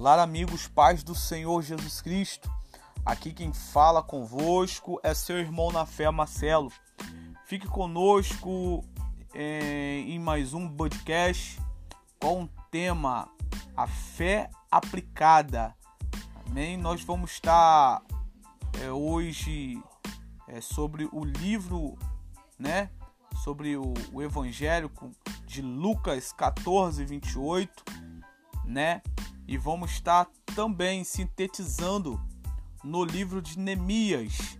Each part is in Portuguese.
Olá, amigos, paz do Senhor Jesus Cristo. Aqui quem fala convosco é seu irmão na fé, Marcelo. Fique conosco é, em mais um podcast com o tema A Fé Aplicada. Amém? Nós vamos estar é, hoje é, sobre o livro, né? Sobre o, o evangélico de Lucas 14, 28, né? E vamos estar também sintetizando no livro de Neemias.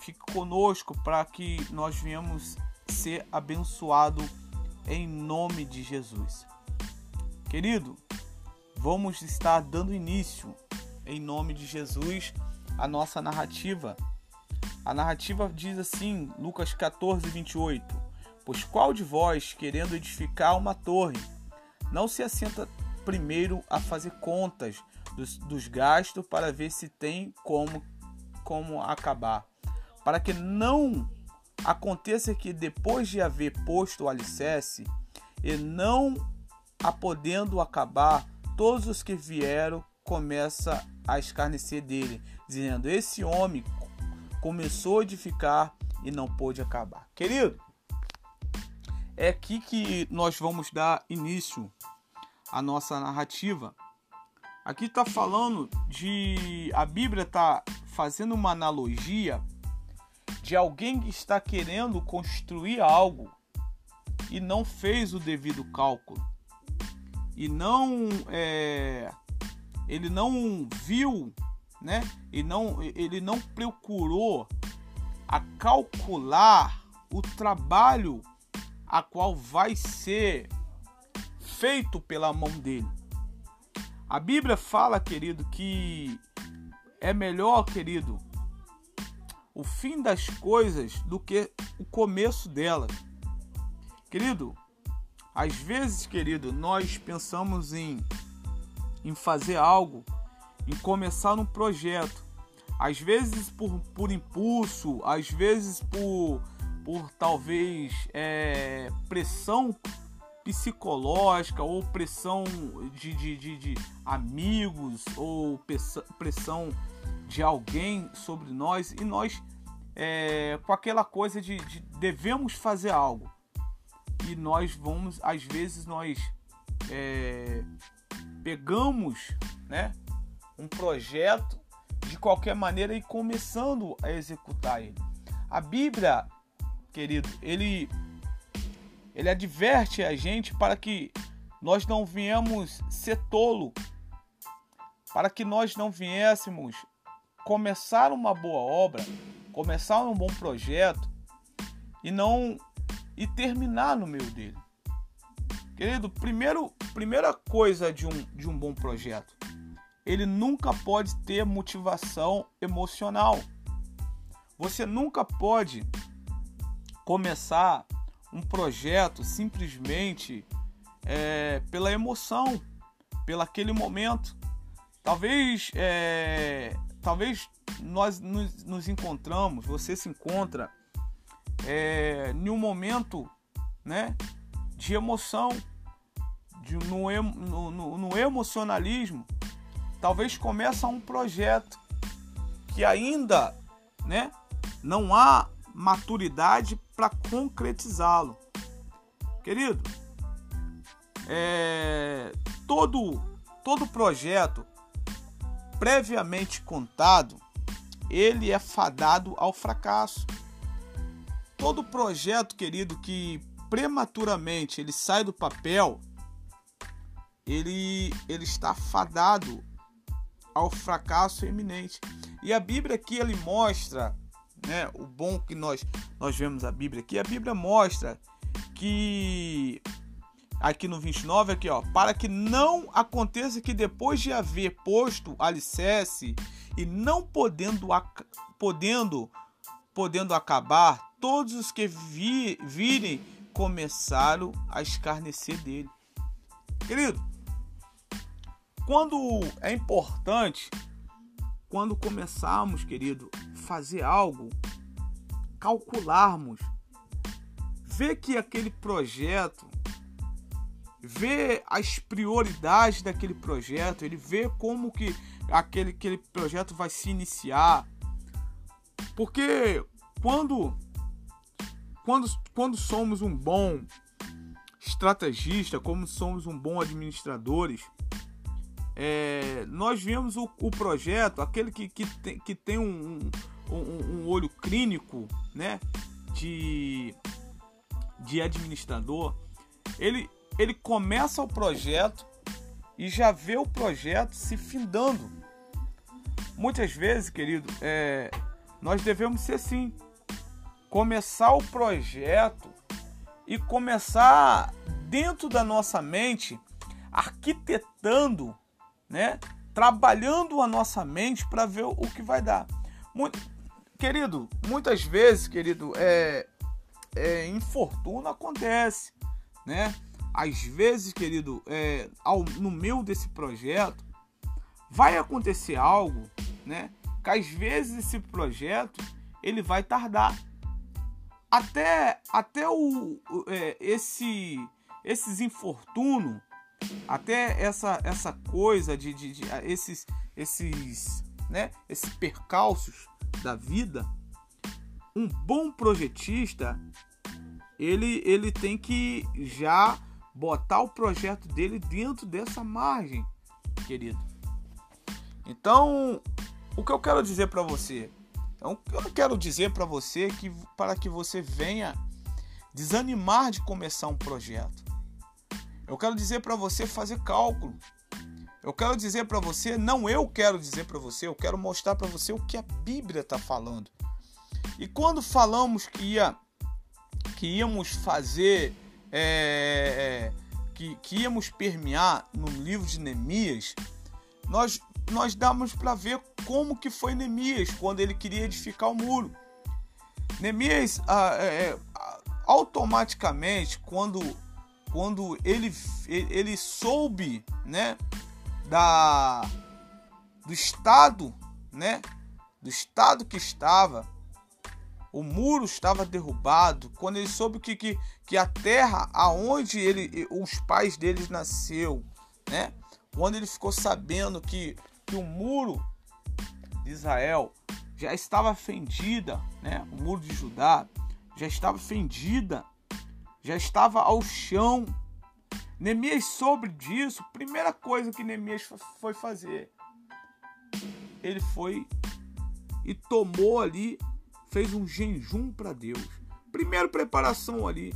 Fique conosco para que nós venhamos ser abençoado em nome de Jesus. Querido, vamos estar dando início em nome de Jesus a nossa narrativa. A narrativa diz assim, Lucas 14, 28: Pois qual de vós, querendo edificar uma torre, não se assenta primeiro a fazer contas dos, dos gastos para ver se tem como, como acabar. Para que não aconteça que depois de haver posto o alicerce e não a podendo acabar, todos os que vieram começa a escarnecer dele, dizendo: Esse homem começou a edificar e não pôde acabar. Querido, é aqui que nós vamos dar início a nossa narrativa. Aqui está falando de. A Bíblia está fazendo uma analogia de alguém que está querendo construir algo e não fez o devido cálculo. E não. É, ele não viu, né? E não, ele não procurou a calcular o trabalho a qual vai ser feito pela mão dele. A Bíblia fala, querido, que é melhor, querido, o fim das coisas do que o começo delas. Querido, às vezes, querido, nós pensamos em, em fazer algo, em começar um projeto. Às vezes por, por impulso, às vezes por, por talvez é, pressão psicológica ou pressão de, de, de, de amigos ou pressão de alguém sobre nós e nós é, com aquela coisa de, de, devemos fazer algo. E nós vamos às vezes nós é, pegamos né um projeto de qualquer maneira e começando a executar ele. A Bíblia querido ele ele adverte a gente para que nós não viemos ser tolo, para que nós não viéssemos começar uma boa obra, começar um bom projeto e não e terminar no meio dele. Querido, primeiro, primeira coisa de um, de um bom projeto, ele nunca pode ter motivação emocional. Você nunca pode começar um projeto simplesmente é, pela emoção, pelo aquele momento. Talvez, é, talvez nós nos, nos, encontramos, você se encontra é, em um momento, né, de emoção, de, no, no, no, emocionalismo. Talvez começa um projeto que ainda, né, não há maturidade para concretizá-lo. Querido, é, todo, todo projeto previamente contado, ele é fadado ao fracasso. Todo projeto, querido, que prematuramente ele sai do papel, ele, ele está fadado ao fracasso eminente. E a Bíblia aqui ele mostra né? O bom que nós nós vemos a Bíblia aqui, a Bíblia mostra que aqui no 29 aqui, ó, para que não aconteça que depois de haver posto alicerce e não podendo podendo podendo acabar, todos os que vi, virem começaram a escarnecer dele. Querido, quando é importante quando começarmos, querido, fazer algo, calcularmos, ver que aquele projeto vê as prioridades daquele projeto, ele vê como que aquele, aquele projeto vai se iniciar. Porque quando, quando, quando somos um bom estrategista, como somos um bom administradores, é, nós vemos o, o, projeto, aquele que, que tem, que tem um, um, um olho clínico né, de, de administrador, ele, ele começa o projeto e já vê o projeto se findando. Muitas vezes, querido, é, nós devemos ser assim. Começar o projeto e começar dentro da nossa mente, arquitetando, né? Trabalhando a nossa mente para ver o que vai dar. Muito, querido, muitas vezes, querido, é, é infortúnio acontece, né? às vezes, querido, é, ao, no meio desse projeto, vai acontecer algo, né? Que às vezes esse projeto ele vai tardar. Até, até o, é, esse, esses infortúnios, até essa, essa coisa de, de, de, esses, esses, né? esses percalços da vida, um bom projetista ele, ele tem que já botar o projeto dele dentro dessa margem, querido. Então, o que eu quero dizer para você? Então, eu não quero dizer para você que para que você venha desanimar de começar um projeto. Eu quero dizer para você fazer cálculo. Eu quero dizer para você, não eu quero dizer para você, eu quero mostrar para você o que a Bíblia está falando. E quando falamos que ia que íamos fazer é, é, que, que íamos permear no livro de Neemias, nós, nós damos para ver como que foi Neemias quando ele queria edificar o muro. Neemias, ah, é, é automaticamente, quando, quando ele, ele soube né, da, do estado, né, do estado que estava, o muro estava derrubado, quando ele soube que, que, que a terra aonde ele, os pais deles nasceu, né? Quando ele ficou sabendo que, que o muro de Israel já estava fendida, né? O muro de Judá já estava fendida, já estava ao chão. Neemias soube disso. Primeira coisa que Neemias foi fazer, ele foi e tomou ali fez um jejum para Deus. Primeiro preparação ali.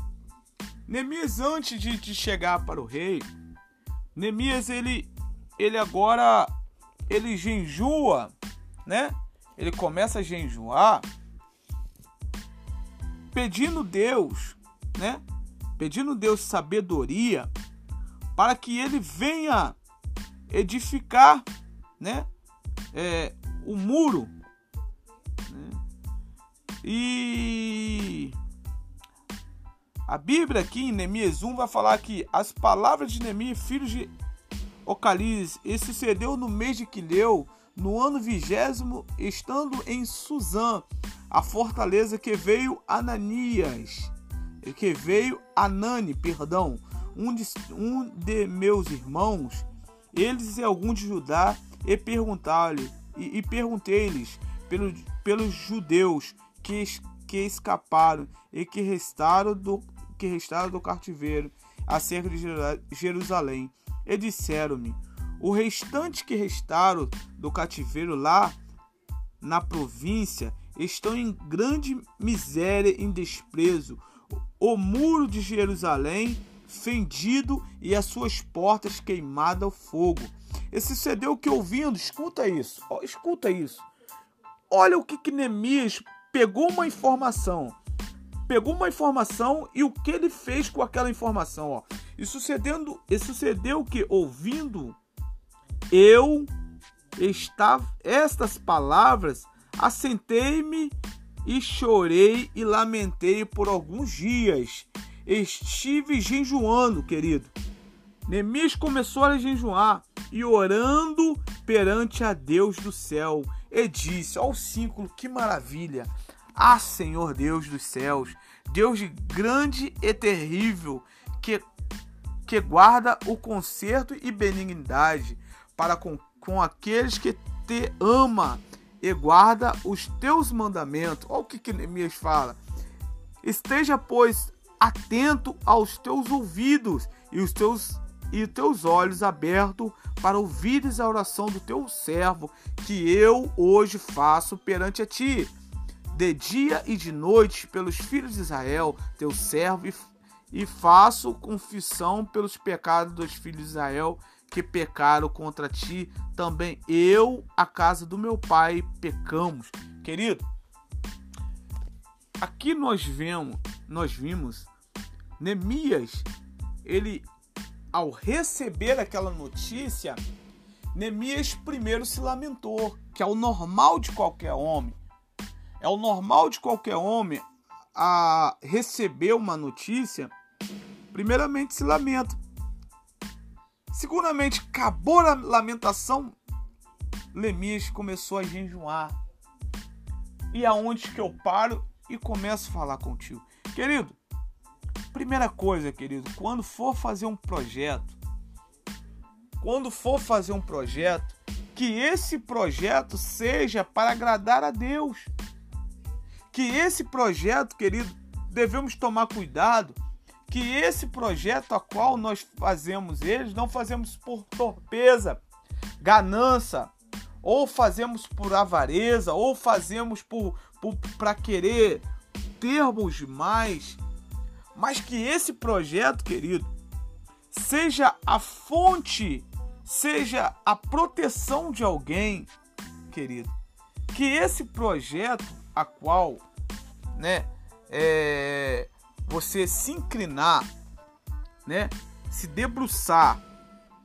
Neemias antes de, de chegar para o rei, Neemias ele ele agora ele jejua, né? Ele começa a jejuar pedindo Deus, né? Pedindo Deus sabedoria para que ele venha edificar, né? É, o muro e a Bíblia aqui em Neemias 1 vai falar que as palavras de Neemias, filho de Ocaliz, e sucedeu no mês de Quileu, no ano vigésimo, estando em Suzã, a fortaleza que veio Ananias, que veio Anani, perdão, um de, um de meus irmãos, eles e algum de Judá, e perguntar-lhe, e, e perguntei-lhes pelos, pelos judeus que, que escaparam e que restaram do que restaram do cativeiro acerca de Jerusalém. E disseram-me: o restante que restaram do cativeiro lá na província estão em grande miséria e desprezo. O muro de Jerusalém fendido e as suas portas queimadas ao fogo. Esse sucedeu que ouvindo, escuta isso, escuta isso. Olha o que, que Neemias pegou uma informação, pegou uma informação e o que ele fez com aquela informação, ó. E sucedendo, e sucedeu que ouvindo eu estava estas palavras, assentei-me e chorei e lamentei por alguns dias. Estive jejuando, querido. Neemias começou a jejuar e orando perante a Deus do céu. E disse: Ó, o que maravilha! Ah, Senhor Deus dos céus, Deus de grande e terrível, que, que guarda o conserto e benignidade para com, com aqueles que te ama e guarda os teus mandamentos. Olha o que, que Neemias fala. Esteja, pois, atento aos teus ouvidos e os teus e teus olhos abertos para ouvires a oração do teu servo, que eu hoje faço perante a ti, de dia e de noite, pelos filhos de Israel, teu servo, e, e faço confissão pelos pecados dos filhos de Israel que pecaram contra ti, também eu, a casa do meu pai, pecamos. Querido, aqui nós vemos, nós vimos Neemias, ele ao receber aquela notícia, Neemias primeiro se lamentou, que é o normal de qualquer homem. É o normal de qualquer homem a receber uma notícia, primeiramente se lamenta. Seguramente, acabou a lamentação, Lemias começou a jejuar. E aonde que eu paro e começo a falar contigo? Querido, primeira coisa, querido, quando for fazer um projeto, quando for fazer um projeto, que esse projeto seja para agradar a Deus. Que esse projeto, querido, devemos tomar cuidado que esse projeto a qual nós fazemos eles, não fazemos por torpeza, ganância, ou fazemos por avareza, ou fazemos por, para querer termos mais, mas que esse projeto, querido, seja a fonte, seja a proteção de alguém, querido. Que esse projeto a qual, né, é, você se inclinar, né, se debruçar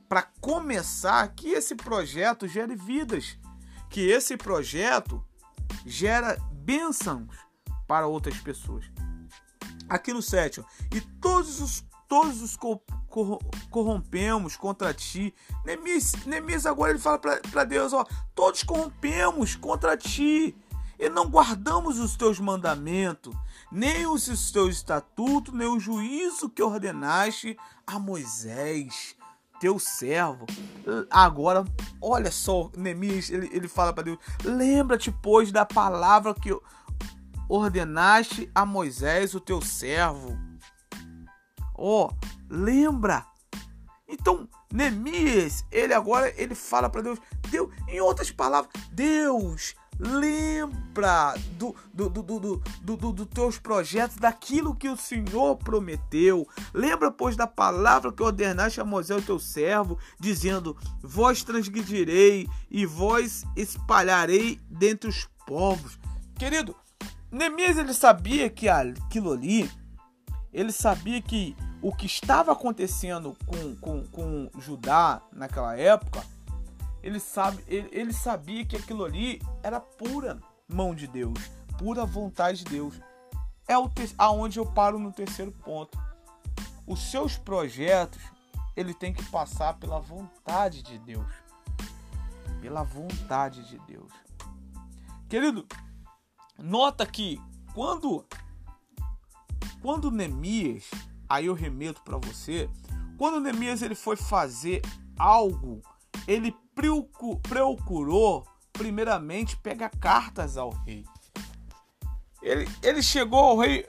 para começar que esse projeto gere vidas, que esse projeto gera bênçãos para outras pessoas. Aqui no sétimo, e todos os todos os corrompemos contra ti. Neemias, Neemias agora ele fala para Deus, ó, todos corrompemos contra ti e não guardamos os teus mandamentos, nem os teus estatutos, nem o juízo que ordenaste a Moisés, teu servo. Agora, olha só, Neemias, ele, ele fala para Deus: lembra-te, pois, da palavra que ordenaste a Moisés, o teu servo. Ó, oh, lembra. Então, Neemias, ele agora ele fala para Deus, Deus, em outras palavras, Deus, Lembra do, do, do, do, do, do, do, teus projetos, daquilo que o Senhor prometeu. Lembra, pois, da palavra que ordenaste a Moisés, teu servo, dizendo: Vós transgredirei e vós espalharei dentre os povos. Querido, Neemias ele sabia que aquilo ali, ele sabia que o que estava acontecendo com, com, com Judá naquela época ele, sabe, ele, ele sabia que aquilo ali era pura mão de Deus, pura vontade de Deus. É o te, aonde eu paro no terceiro ponto. Os seus projetos, ele tem que passar pela vontade de Deus. Pela vontade de Deus. Querido, nota que quando quando Neemias, aí eu remeto para você, quando Neemias ele foi fazer algo, ele procurou primeiramente pegar cartas ao rei. Ele, ele chegou ao rei,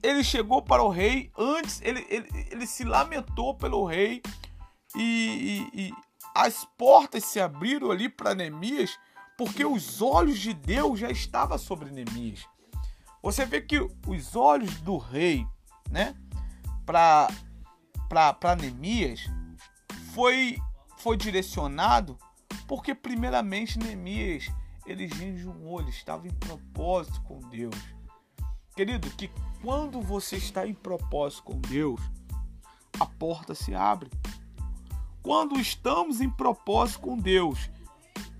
ele chegou para o rei antes, ele, ele, ele se lamentou pelo rei e, e, e as portas se abriram ali para Neemias porque os olhos de Deus já estavam sobre Neemias. Você vê que os olhos do rei, né, para para Neemias foi foi direcionado porque primeiramente Neemias ele jejuou, ele estava em propósito com Deus. Querido, que quando você está em propósito com Deus, a porta se abre. Quando estamos em propósito com Deus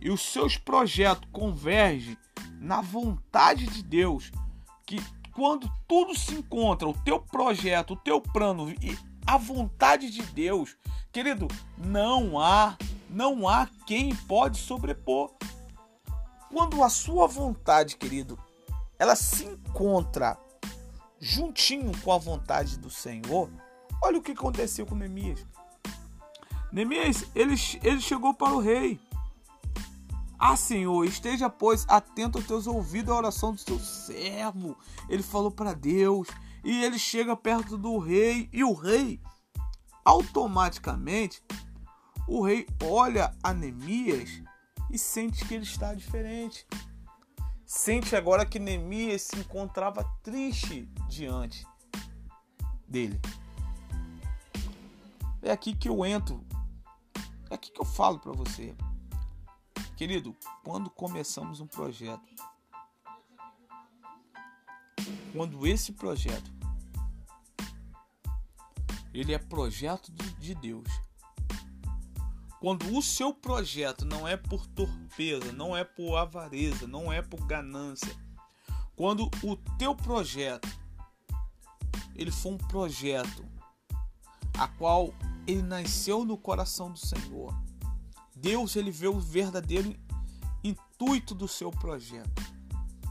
e os seus projetos convergem na vontade de Deus, que quando tudo se encontra, o teu projeto, o teu plano e a vontade de Deus, querido, não há, não há quem pode sobrepor. Quando a sua vontade, querido, ela se encontra juntinho com a vontade do Senhor, Olha o que aconteceu com Neemias. Neemias, ele, ele chegou para o rei. Ah, Senhor, esteja, pois, atento aos teus ouvidos à oração do teu servo. Ele falou para Deus. E ele chega perto do rei. E o rei, automaticamente, o rei olha a Neemias e sente que ele está diferente. Sente agora que Neemias se encontrava triste diante dele. É aqui que eu entro. É aqui que eu falo para você. Querido, quando começamos um projeto, quando esse projeto ele é projeto de Deus. Quando o seu projeto não é por torpeza, não é por avareza, não é por ganância, quando o teu projeto ele foi um projeto a qual ele nasceu no coração do Senhor. Deus ele vê o verdadeiro intuito do seu projeto.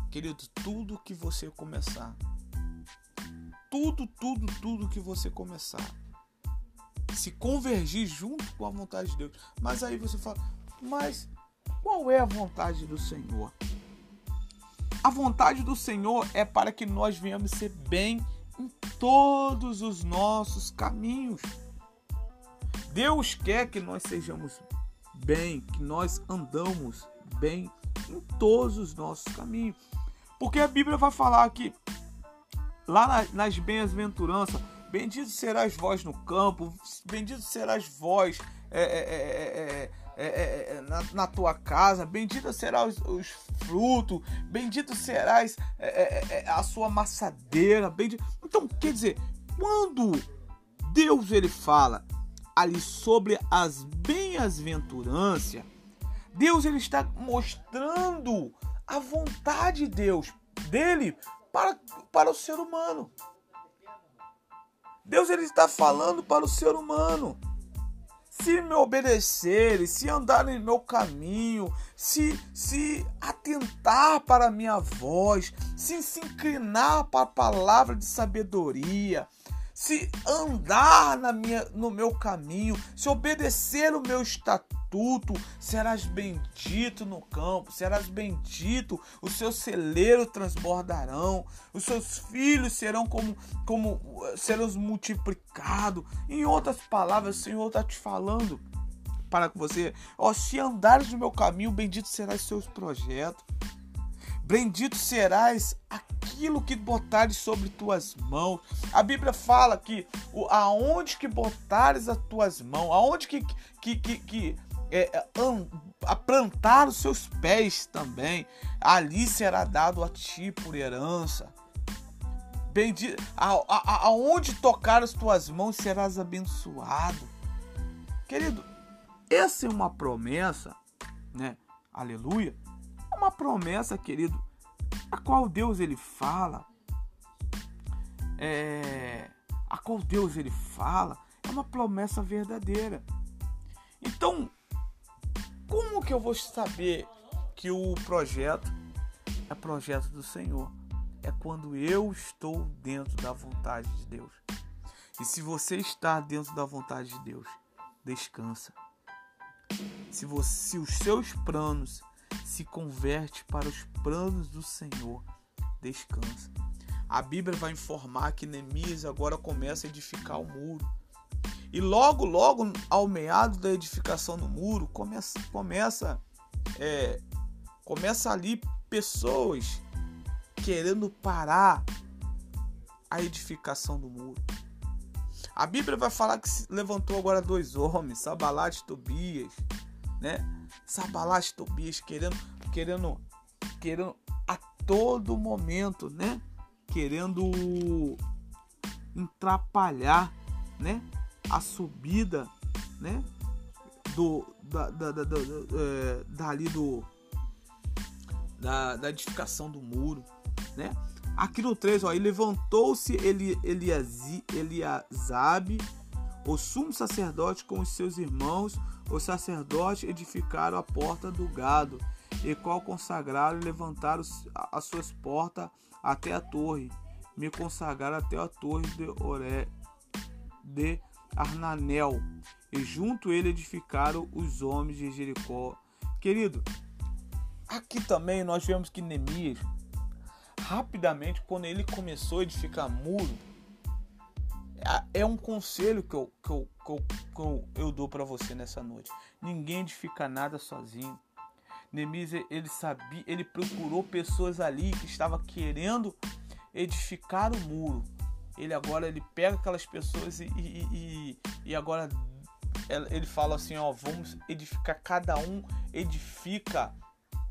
Querido, tudo que você começar, tudo, tudo, tudo que você começar, se convergir junto com a vontade de Deus. Mas aí você fala, mas qual é a vontade do Senhor? A vontade do Senhor é para que nós venhamos ser bem em todos os nossos caminhos. Deus quer que nós sejamos bem, que nós andamos bem em todos os nossos caminhos. Porque a Bíblia vai falar que lá nas bem-aventuranças, bendito serás vós no campo, bendito serás vós é, é, é, na, na, tua casa, bendito será os, os frutos, bendito serás a sua maçadeira, bendito. Então, quer dizer, quando Deus ele fala ali sobre as bem-aventuranças, Deus ele está mostrando a vontade de Deus dele para, para o ser humano. Deus ele está falando para o ser humano. Se me obedecerem, se andarem no meu caminho, se se atentar para a minha voz, se se inclinar para a palavra de sabedoria, se andar na minha, no meu caminho, se obedecer o meu estatuto, serás bendito no campo, serás bendito, os seus celeiros transbordarão, os seus filhos serão como, como serão multiplicados. Em outras palavras, o Senhor está te falando para você, ó, se andares no meu caminho, bendito serás seus projetos. Bendito serás aquilo que botares sobre tuas mãos. A Bíblia fala que aonde que botares as tuas mãos, aonde que, que, que, que é, um, a plantar os seus pés também, ali será dado a ti por herança. Bendito, a, a, aonde tocar as tuas mãos serás abençoado. Querido, essa é uma promessa, né? Aleluia é uma promessa, querido, a qual Deus ele fala. É, a qual Deus ele fala é uma promessa verdadeira. Então, como que eu vou saber que o projeto é projeto do Senhor? É quando eu estou dentro da vontade de Deus. E se você está dentro da vontade de Deus, descansa. Se, você, se os seus planos se converte para os planos do Senhor, descansa. A Bíblia vai informar que Neemias agora começa a edificar o muro. E logo, logo, ao meado da edificação do muro, começa, começa, é, começa ali pessoas querendo parar a edificação do muro. A Bíblia vai falar que se levantou agora dois homens, Sabalat e Tobias, né? Sabalat e Tobias querendo, querendo, querendo a todo momento, né? Querendo atrapalhar, né? A subida, né? Do, da, da, da, da é, dali do da, da edificação do muro, né? Aqui no 3, ó, e levantou-se Eli, Eliazi, Eliazabe, o sumo sacerdote com os seus irmãos, os sacerdotes edificaram a porta do gado, e qual consagraram e levantaram as suas portas até a torre, me consagraram até a torre de Oré, de Arnanel, e junto ele edificaram os homens de Jericó. Querido, aqui também nós vemos que Neemias, rapidamente, quando ele começou a edificar muro, é, um conselho que eu, que eu, que eu, que eu, eu dou para você nessa noite. Ninguém edifica nada sozinho. Neemias, ele sabia, ele procurou pessoas ali que estavam querendo edificar o muro. Ele agora ele pega aquelas pessoas e, e, e, e agora ele fala assim, ó, vamos edificar cada um edifica,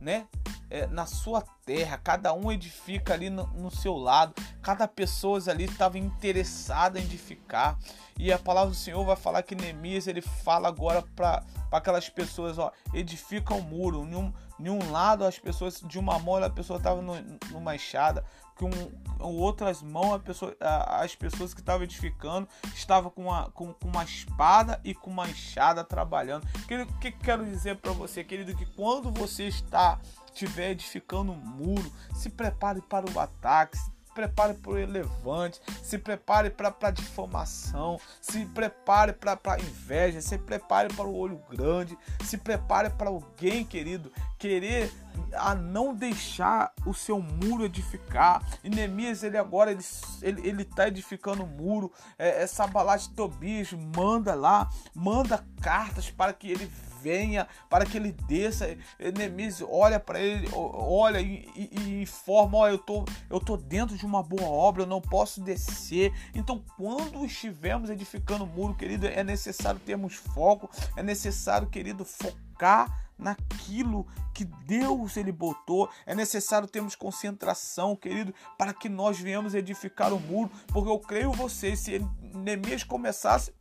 né? É, na sua terra, cada um edifica ali no, no seu lado, cada pessoa ali estava interessada em edificar. E a palavra do Senhor vai falar que Neemias ele fala agora para aquelas pessoas, ó, edifica o muro. Em um, em um lado as pessoas de uma mão a pessoa estava numa enxada, com, com outras mãos pessoa, as pessoas que estavam edificando estavam com uma, com, com uma espada e com uma enxada trabalhando. O que, que quero dizer para você, querido, que quando você está estiver edificando um muro, se prepare para o ataque, se prepare para o levante, se prepare para a difamação, se prepare para a inveja, se prepare para o olho grande, se prepare para alguém, querido, querer a não deixar o seu muro edificar. E Neemias, ele agora, ele, ele, ele tá edificando o muro. É, essa balade de Tobias manda lá, manda cartas para que ele venha, para que ele desça. Neemias olha para ele, olha e, e, informa: ó, eu tô, eu tô dentro de uma boa obra, eu não posso descer. Então, quando estivermos edificando o muro, querido, é necessário termos foco, é necessário, querido, focar naquilo que Deus ele botou. É necessário termos concentração, querido, para que nós venhamos edificar o muro, porque eu creio vocês, se Neemias começasse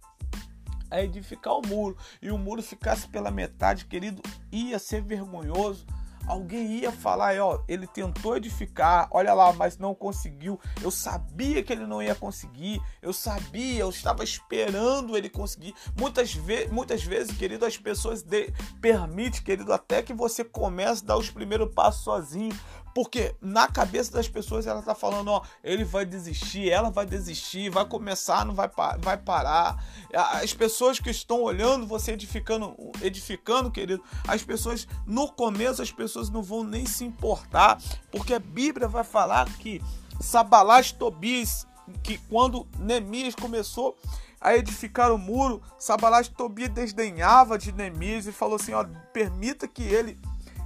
a edificar o muro e o muro ficasse pela metade, querido, ia ser vergonhoso alguém ia falar, ó, ele tentou edificar, olha lá, mas não conseguiu. Eu sabia que ele não ia conseguir. Eu sabia, eu estava esperando ele conseguir. Muitas, ve muitas vezes, querido, as pessoas de permite, querido, até que você comece a dar os primeiros passos sozinho. Porque na cabeça das pessoas ela tá falando, ó, ele vai desistir, ela vai desistir, vai começar, não vai, vai parar. As pessoas que estão olhando você edificando, edificando, querido, as pessoas no começo as pessoas não vão nem se importar, porque a Bíblia vai falar que Sabalás Tobias, que quando Neemias começou a edificar o muro, Sabalás Tobias desdenhava de Neemias e falou assim, ó, permita que ele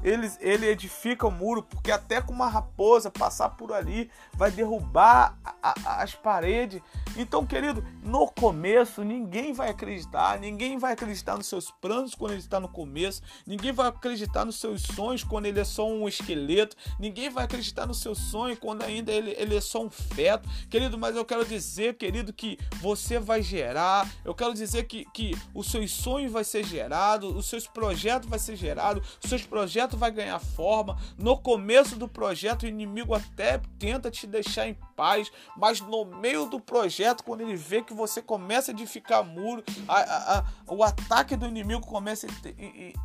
ele, ele edifica o muro, porque até com uma raposa passar por ali vai derrubar a, a, as paredes. Então, querido, no começo ninguém vai acreditar, ninguém vai acreditar nos seus planos quando ele está no começo, ninguém vai acreditar nos seus sonhos quando ele é só um esqueleto, ninguém vai acreditar no seu sonho quando ainda ele, ele é só um feto. Querido, mas eu quero dizer, querido, que você vai gerar, eu quero dizer que, que os seus sonhos vai ser gerado, os seus projetos vai ser gerado, os seus projetos projeto vai ganhar forma. No começo do projeto, o inimigo até tenta te deixar em paz, mas no meio do projeto, quando ele vê que você começa a edificar muro, a, a, a, o ataque do inimigo começa a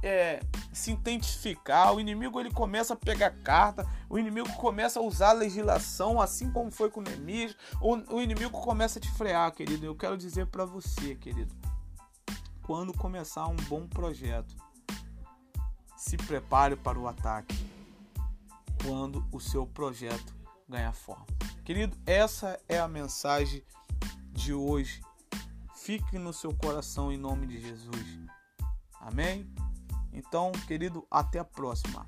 é, se intensificar, o inimigo ele começa a pegar carta, o inimigo começa a usar a legislação, assim como foi com Neemias, o, o inimigo começa a te frear, querido. Eu quero dizer para você, querido, quando começar um bom projeto, se prepare para o ataque quando o seu projeto ganhar forma. Querido, essa é a mensagem de hoje. Fique no seu coração em nome de Jesus. Amém? Então, querido, até a próxima.